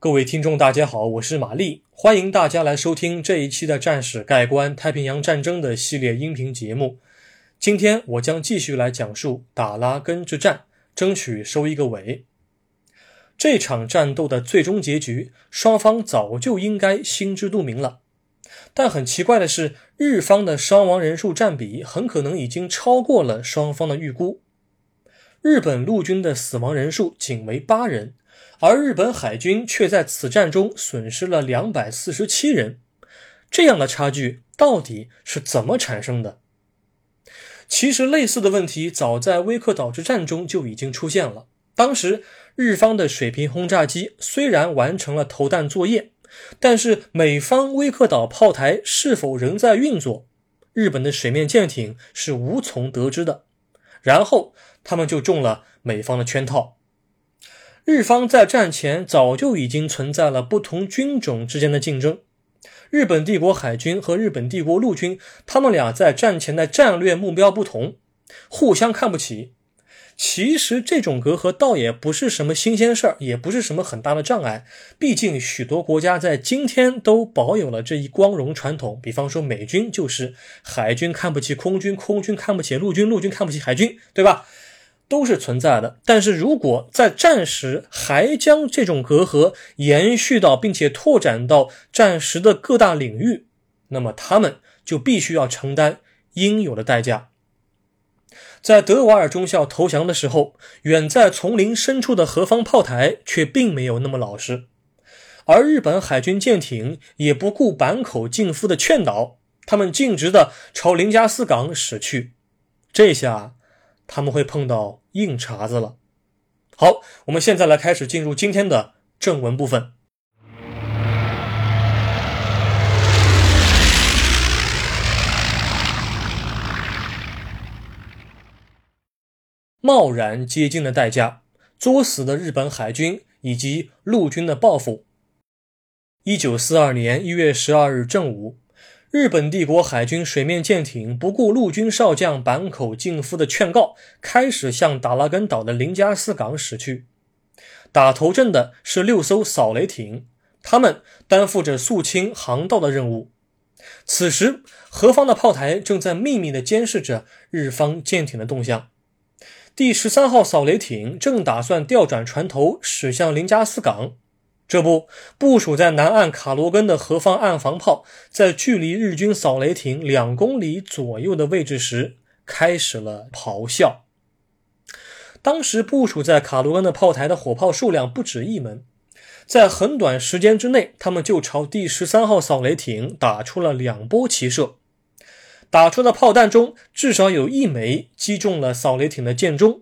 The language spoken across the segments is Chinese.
各位听众，大家好，我是玛丽，欢迎大家来收听这一期的《战史概观：太平洋战争》的系列音频节目。今天我将继续来讲述打拉根之战，争取收一个尾。这场战斗的最终结局，双方早就应该心知肚明了。但很奇怪的是，日方的伤亡人数占比很可能已经超过了双方的预估。日本陆军的死亡人数仅为八人。而日本海军却在此战中损失了两百四十七人，这样的差距到底是怎么产生的？其实，类似的问题早在威克岛之战中就已经出现了。当时，日方的水平轰炸机虽然完成了投弹作业，但是美方威克岛炮台是否仍在运作，日本的水面舰艇是无从得知的。然后，他们就中了美方的圈套。日方在战前早就已经存在了不同军种之间的竞争，日本帝国海军和日本帝国陆军，他们俩在战前的战略目标不同，互相看不起。其实这种隔阂倒也不是什么新鲜事儿，也不是什么很大的障碍。毕竟许多国家在今天都保有了这一光荣传统，比方说美军就是海军看不起空军，空军看不起陆军，陆军看不起海军，对吧？都是存在的，但是如果在战时还将这种隔阂延续到并且拓展到战时的各大领域，那么他们就必须要承担应有的代价。在德瓦尔中校投降的时候，远在丛林深处的何方炮台却并没有那么老实，而日本海军舰艇也不顾坂口敬夫的劝导，他们径直的朝林加斯港驶去。这下。他们会碰到硬茬子了。好，我们现在来开始进入今天的正文部分。贸然接近的代价，作死的日本海军以及陆军的报复。一九四二年一月十二日正午。日本帝国海军水面舰艇不顾陆军少将坂口敬夫的劝告，开始向达拉根岛的林加斯港驶去。打头阵的是六艘扫雷艇，他们担负着肃清航道的任务。此时，何方的炮台正在秘密地监视着日方舰艇的动向。第十三号扫雷艇正打算调转船头驶向林加斯港。这不，部署在南岸卡罗根的何方岸防炮，在距离日军扫雷艇两公里左右的位置时，开始了咆哮。当时部署在卡罗根的炮台的火炮数量不止一门，在很短时间之内，他们就朝第十三号扫雷艇打出了两波齐射。打出的炮弹中，至少有一枚击中了扫雷艇的舰中。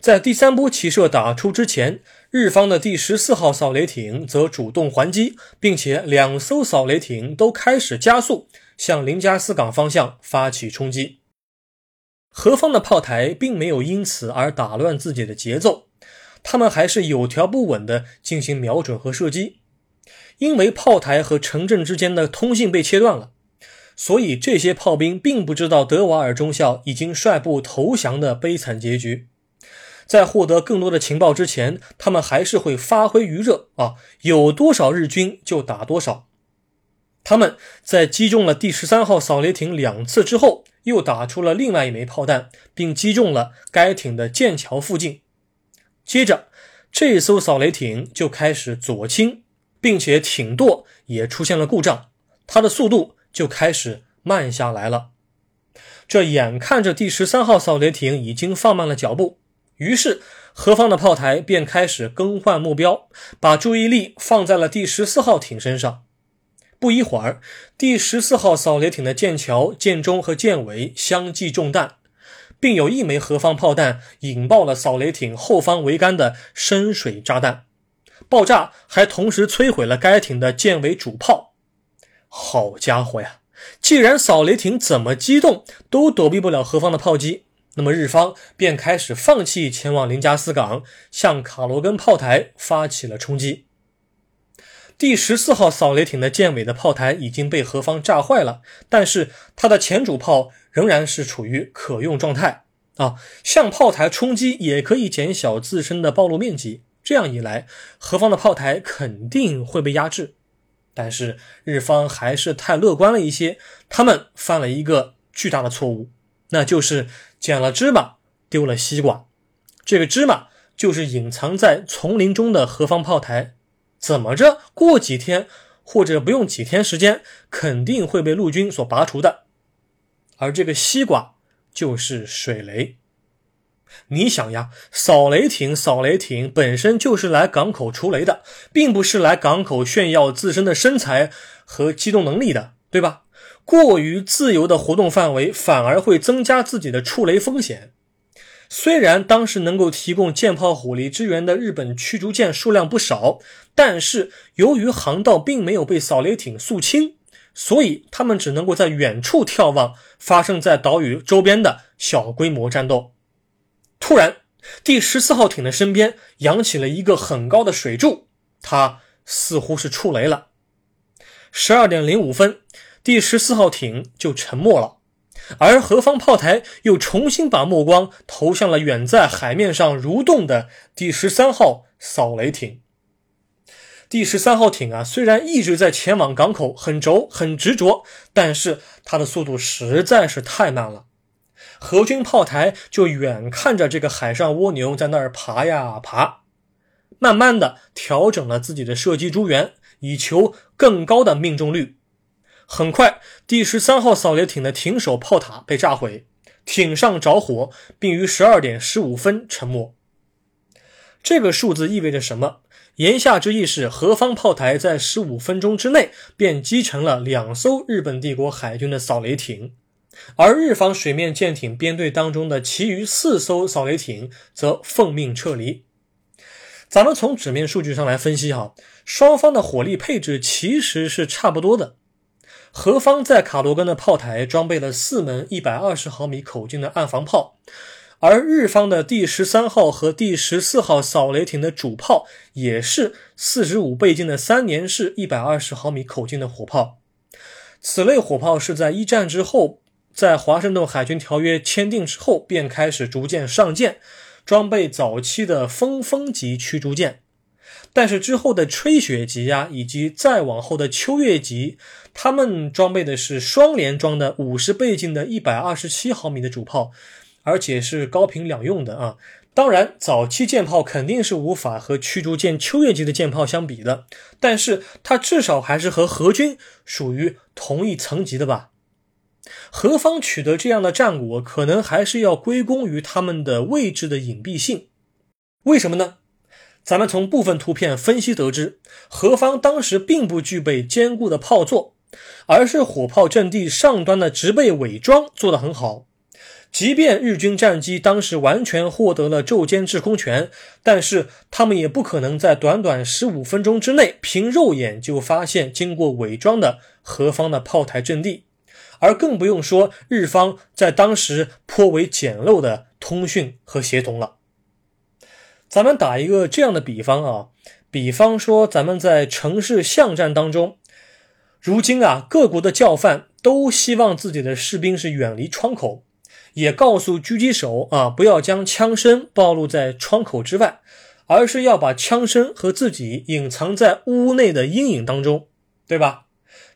在第三波齐射打出之前，日方的第十四号扫雷艇则主动还击，并且两艘扫雷艇都开始加速向林加斯港方向发起冲击。何方的炮台并没有因此而打乱自己的节奏，他们还是有条不紊地进行瞄准和射击。因为炮台和城镇之间的通信被切断了，所以这些炮兵并不知道德瓦尔中校已经率部投降的悲惨结局。在获得更多的情报之前，他们还是会发挥余热啊，有多少日军就打多少。他们在击中了第十三号扫雷艇两次之后，又打出了另外一枚炮弹，并击中了该艇的舰桥附近。接着，这艘扫雷艇就开始左倾，并且艇舵也出现了故障，它的速度就开始慢下来了。这眼看着第十三号扫雷艇已经放慢了脚步。于是，何方的炮台便开始更换目标，把注意力放在了第十四号艇身上。不一会儿，第十四号扫雷艇的舰桥、舰中和舰尾相继中弹，并有一枚何方炮弹引爆了扫雷艇后方桅杆的深水炸弹，爆炸还同时摧毁了该艇的舰尾主炮。好家伙呀！既然扫雷艇怎么机动都躲避不了何方的炮击。那么日方便开始放弃前往林加斯港，向卡罗根炮台发起了冲击。第十四号扫雷艇的舰尾的炮台已经被何方炸坏了，但是它的前主炮仍然是处于可用状态啊。向炮台冲击也可以减小自身的暴露面积，这样一来，何方的炮台肯定会被压制。但是日方还是太乐观了一些，他们犯了一个巨大的错误，那就是捡了芝麻丢了西瓜。这个芝麻就是隐藏在丛林中的何方炮台，怎么着过几天或者不用几天时间，肯定会被陆军所拔除的。而这个西瓜就是水雷。你想呀，扫雷艇，扫雷艇本身就是来港口除雷的，并不是来港口炫耀自身的身材和机动能力的，对吧？过于自由的活动范围，反而会增加自己的触雷风险。虽然当时能够提供舰炮火力支援的日本驱逐舰数量不少，但是由于航道并没有被扫雷艇肃清，所以他们只能够在远处眺望发生在岛屿周边的小规模战斗。突然，第十四号艇的身边扬起了一个很高的水柱，它似乎是触雷了。十二点零五分，第十四号艇就沉没了，而何方炮台又重新把目光投向了远在海面上蠕动的第十三号扫雷艇。第十三号艇啊，虽然一直在前往港口，很轴很执着，但是它的速度实在是太慢了。何军炮台就远看着这个海上蜗牛在那儿爬呀爬，慢慢的调整了自己的射击诸元，以求更高的命中率。很快，第十三号扫雷艇的艇首炮塔被炸毁，艇上着火，并于十二点十五分沉没。这个数字意味着什么？言下之意是，何方炮台在十五分钟之内便击沉了两艘日本帝国海军的扫雷艇。而日方水面舰艇编队当中的其余四艘扫雷艇则奉命撤离。咱们从纸面数据上来分析哈，双方的火力配置其实是差不多的。何方在卡罗根的炮台装备了四门一百二十毫米口径的岸防炮，而日方的第十三号和第十四号扫雷艇的主炮也是四十五倍镜的三年式一百二十毫米口径的火炮。此类火炮是在一战之后。在华盛顿海军条约签订之后，便开始逐渐上舰，装备早期的风风级驱逐舰。但是之后的吹雪级呀，以及再往后的秋月级，他们装备的是双联装的五十倍镜的一百二十七毫米的主炮，而且是高频两用的啊。当然，早期舰炮肯定是无法和驱逐舰秋月级的舰炮相比的，但是它至少还是和荷军属于同一层级的吧。何方取得这样的战果，可能还是要归功于他们的位置的隐蔽性。为什么呢？咱们从部分图片分析得知，何方当时并不具备坚固的炮座，而是火炮阵地上端的植被伪装做得很好。即便日军战机当时完全获得了昼间制空权，但是他们也不可能在短短十五分钟之内凭肉眼就发现经过伪装的何方的炮台阵地。而更不用说日方在当时颇为简陋的通讯和协同了。咱们打一个这样的比方啊，比方说咱们在城市巷战当中，如今啊各国的教范都希望自己的士兵是远离窗口，也告诉狙击手啊不要将枪身暴露在窗口之外，而是要把枪身和自己隐藏在屋内的阴影当中，对吧？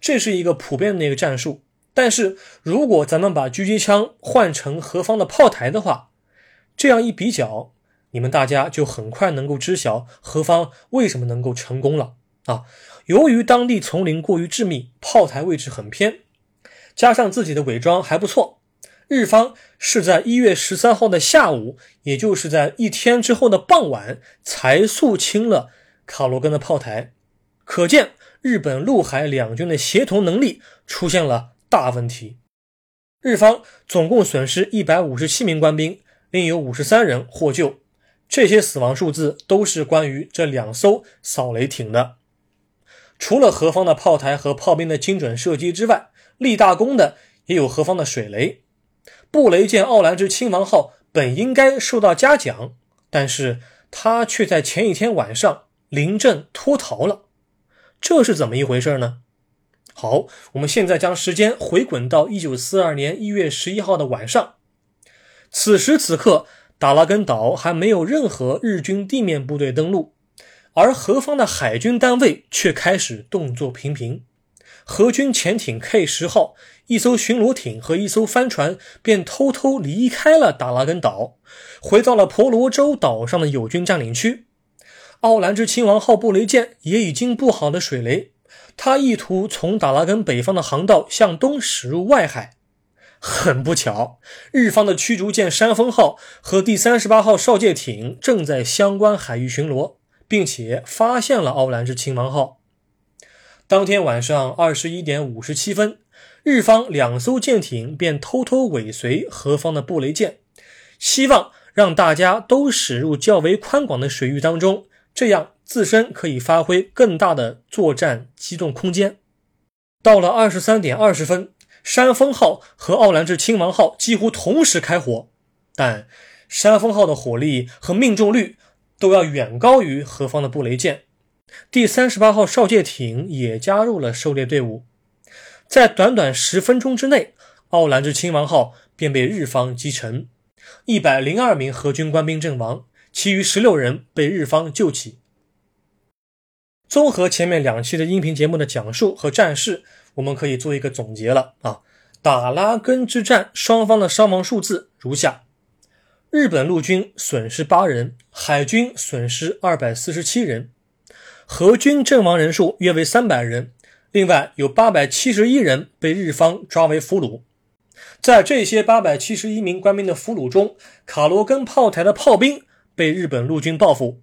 这是一个普遍的一个战术。但是如果咱们把狙击枪换成何方的炮台的话，这样一比较，你们大家就很快能够知晓何方为什么能够成功了啊！由于当地丛林过于致密，炮台位置很偏，加上自己的伪装还不错，日方是在一月十三号的下午，也就是在一天之后的傍晚，才肃清了卡罗根的炮台，可见日本陆海两军的协同能力出现了。大问题，日方总共损失一百五十七名官兵，另有五十三人获救。这些死亡数字都是关于这两艘扫雷艇的。除了何方的炮台和炮兵的精准射击之外，立大功的也有何方的水雷。布雷舰奥兰治亲王号本应该受到嘉奖，但是他却在前一天晚上临阵脱逃了。这是怎么一回事呢？好，我们现在将时间回滚到一九四二年一月十一号的晚上。此时此刻，达拉根岛还没有任何日军地面部队登陆，而何方的海军单位却开始动作频频。荷军潜艇 K 十号一艘巡逻艇和一艘帆船便偷偷离开了达拉根岛，回到了婆罗洲岛上的友军占领区。奥兰治亲王号布雷舰也已经布好了水雷，他意图从达拉根北方的航道向东驶入外海。很不巧，日方的驱逐舰山峰号和第三十八号哨戒艇正在相关海域巡逻，并且发现了奥兰治亲王号。当天晚上二十一点五十七分，日方两艘舰艇便偷偷尾随何方的布雷舰，希望让大家都驶入较为宽广的水域当中，这样自身可以发挥更大的作战机动空间。到了二十三点二十分，山峰号和奥兰治亲王号几乎同时开火，但山峰号的火力和命中率都要远高于何方的布雷舰。第三十八号哨戒艇也加入了狩猎队伍，在短短十分钟之内，奥兰治亲王号便被日方击沉，一百零二名荷军官兵阵亡，其余十六人被日方救起。综合前面两期的音频节目的讲述和战事，我们可以做一个总结了啊。打拉根之战双方的伤亡数字如下：日本陆军损失八人，海军损失二百四十七人。荷军阵亡人数约为三百人，另外有八百七十一人被日方抓为俘虏。在这些八百七十一名官兵的俘虏中，卡罗根炮台的炮兵被日本陆军报复。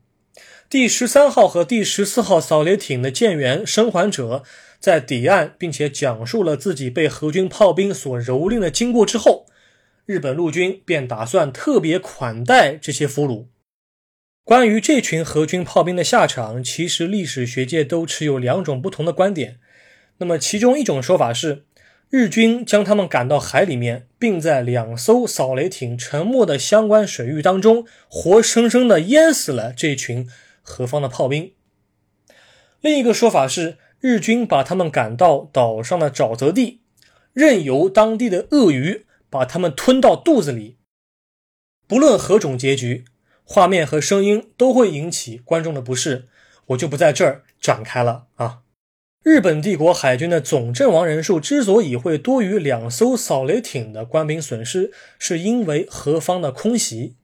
第十三号和第十四号扫雷艇的舰员生还者在抵岸，并且讲述了自己被荷军炮兵所蹂躏的经过之后，日本陆军便打算特别款待这些俘虏。关于这群荷军炮兵的下场，其实历史学界都持有两种不同的观点。那么，其中一种说法是，日军将他们赶到海里面，并在两艘扫雷艇沉没的相关水域当中，活生生的淹死了这群何方的炮兵。另一个说法是，日军把他们赶到岛上的沼泽地，任由当地的鳄鱼把他们吞到肚子里。不论何种结局。画面和声音都会引起观众的不适，我就不在这儿展开了啊。日本帝国海军的总阵亡人数之所以会多于两艘扫雷艇的官兵损失，是因为何方的空袭。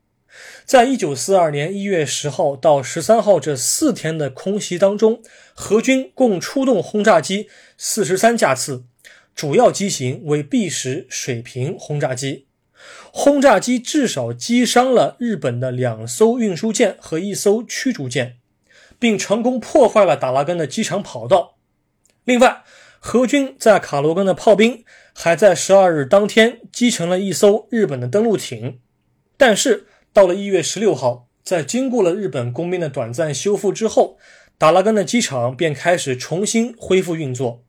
在一九四二年一月十号到十三号这四天的空袭当中，荷军共出动轰炸机四十三架次，主要机型为 B 十水平轰炸机。轰炸机至少击伤了日本的两艘运输舰和一艘驱逐舰，并成功破坏了达拉根的机场跑道。另外，荷军在卡罗根的炮兵还在十二日当天击沉了一艘日本的登陆艇。但是，到了一月十六号，在经过了日本工兵的短暂修复之后，达拉根的机场便开始重新恢复运作，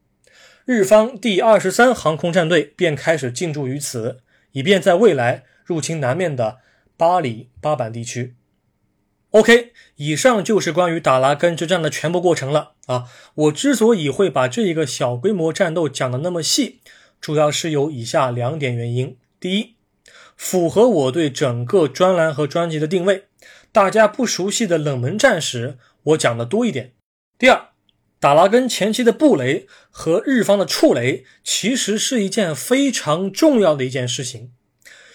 日方第二十三航空战队便开始进驻于此。以便在未来入侵南面的巴里巴板地区。OK，以上就是关于达拉根之战的全部过程了啊！我之所以会把这一个小规模战斗讲的那么细，主要是有以下两点原因：第一，符合我对整个专栏和专辑的定位，大家不熟悉的冷门战史，我讲的多一点；第二，打拉根前期的布雷和日方的触雷，其实是一件非常重要的一件事情。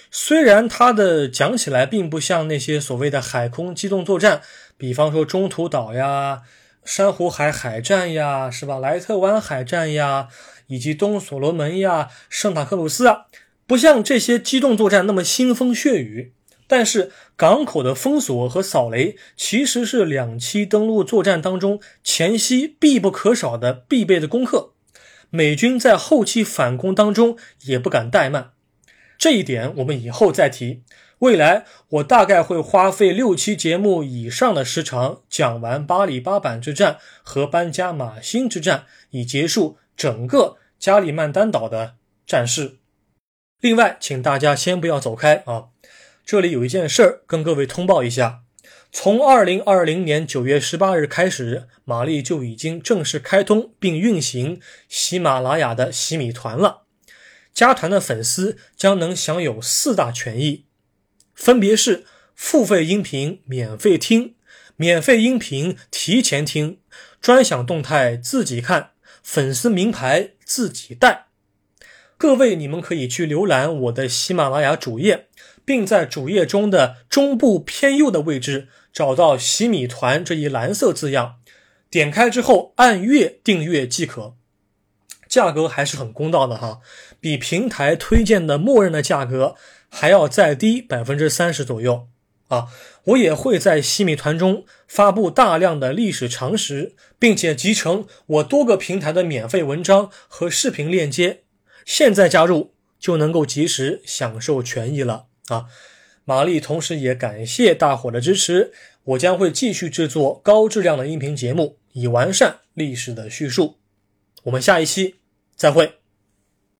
虽然它的讲起来并不像那些所谓的海空机动作战，比方说中途岛呀、珊瑚海海战呀，是吧？莱特湾海战呀，以及东所罗门呀、圣塔克鲁斯啊，不像这些机动作战那么腥风血雨。但是港口的封锁和扫雷其实是两栖登陆作战当中前期必不可少的必备的功课，美军在后期反攻当中也不敢怠慢，这一点我们以后再提。未来我大概会花费六期节目以上的时长讲完巴里巴板之战和班加马星之战，以结束整个加里曼丹岛的战事。另外，请大家先不要走开啊。这里有一件事儿跟各位通报一下：从二零二零年九月十八日开始，玛丽就已经正式开通并运行喜马拉雅的喜米团了。加团的粉丝将能享有四大权益，分别是付费音频免费听，免费音频提前听，专享动态自己看，粉丝名牌自己带。各位，你们可以去浏览我的喜马拉雅主页，并在主页中的中部偏右的位置找到“喜米团”这一蓝色字样，点开之后按月订阅即可。价格还是很公道的哈，比平台推荐的默认的价格还要再低百分之三十左右啊！我也会在西米团中发布大量的历史常识，并且集成我多个平台的免费文章和视频链接。现在加入就能够及时享受权益了啊！玛丽同时也感谢大伙的支持，我将会继续制作高质量的音频节目，以完善历史的叙述。我们下一期再会。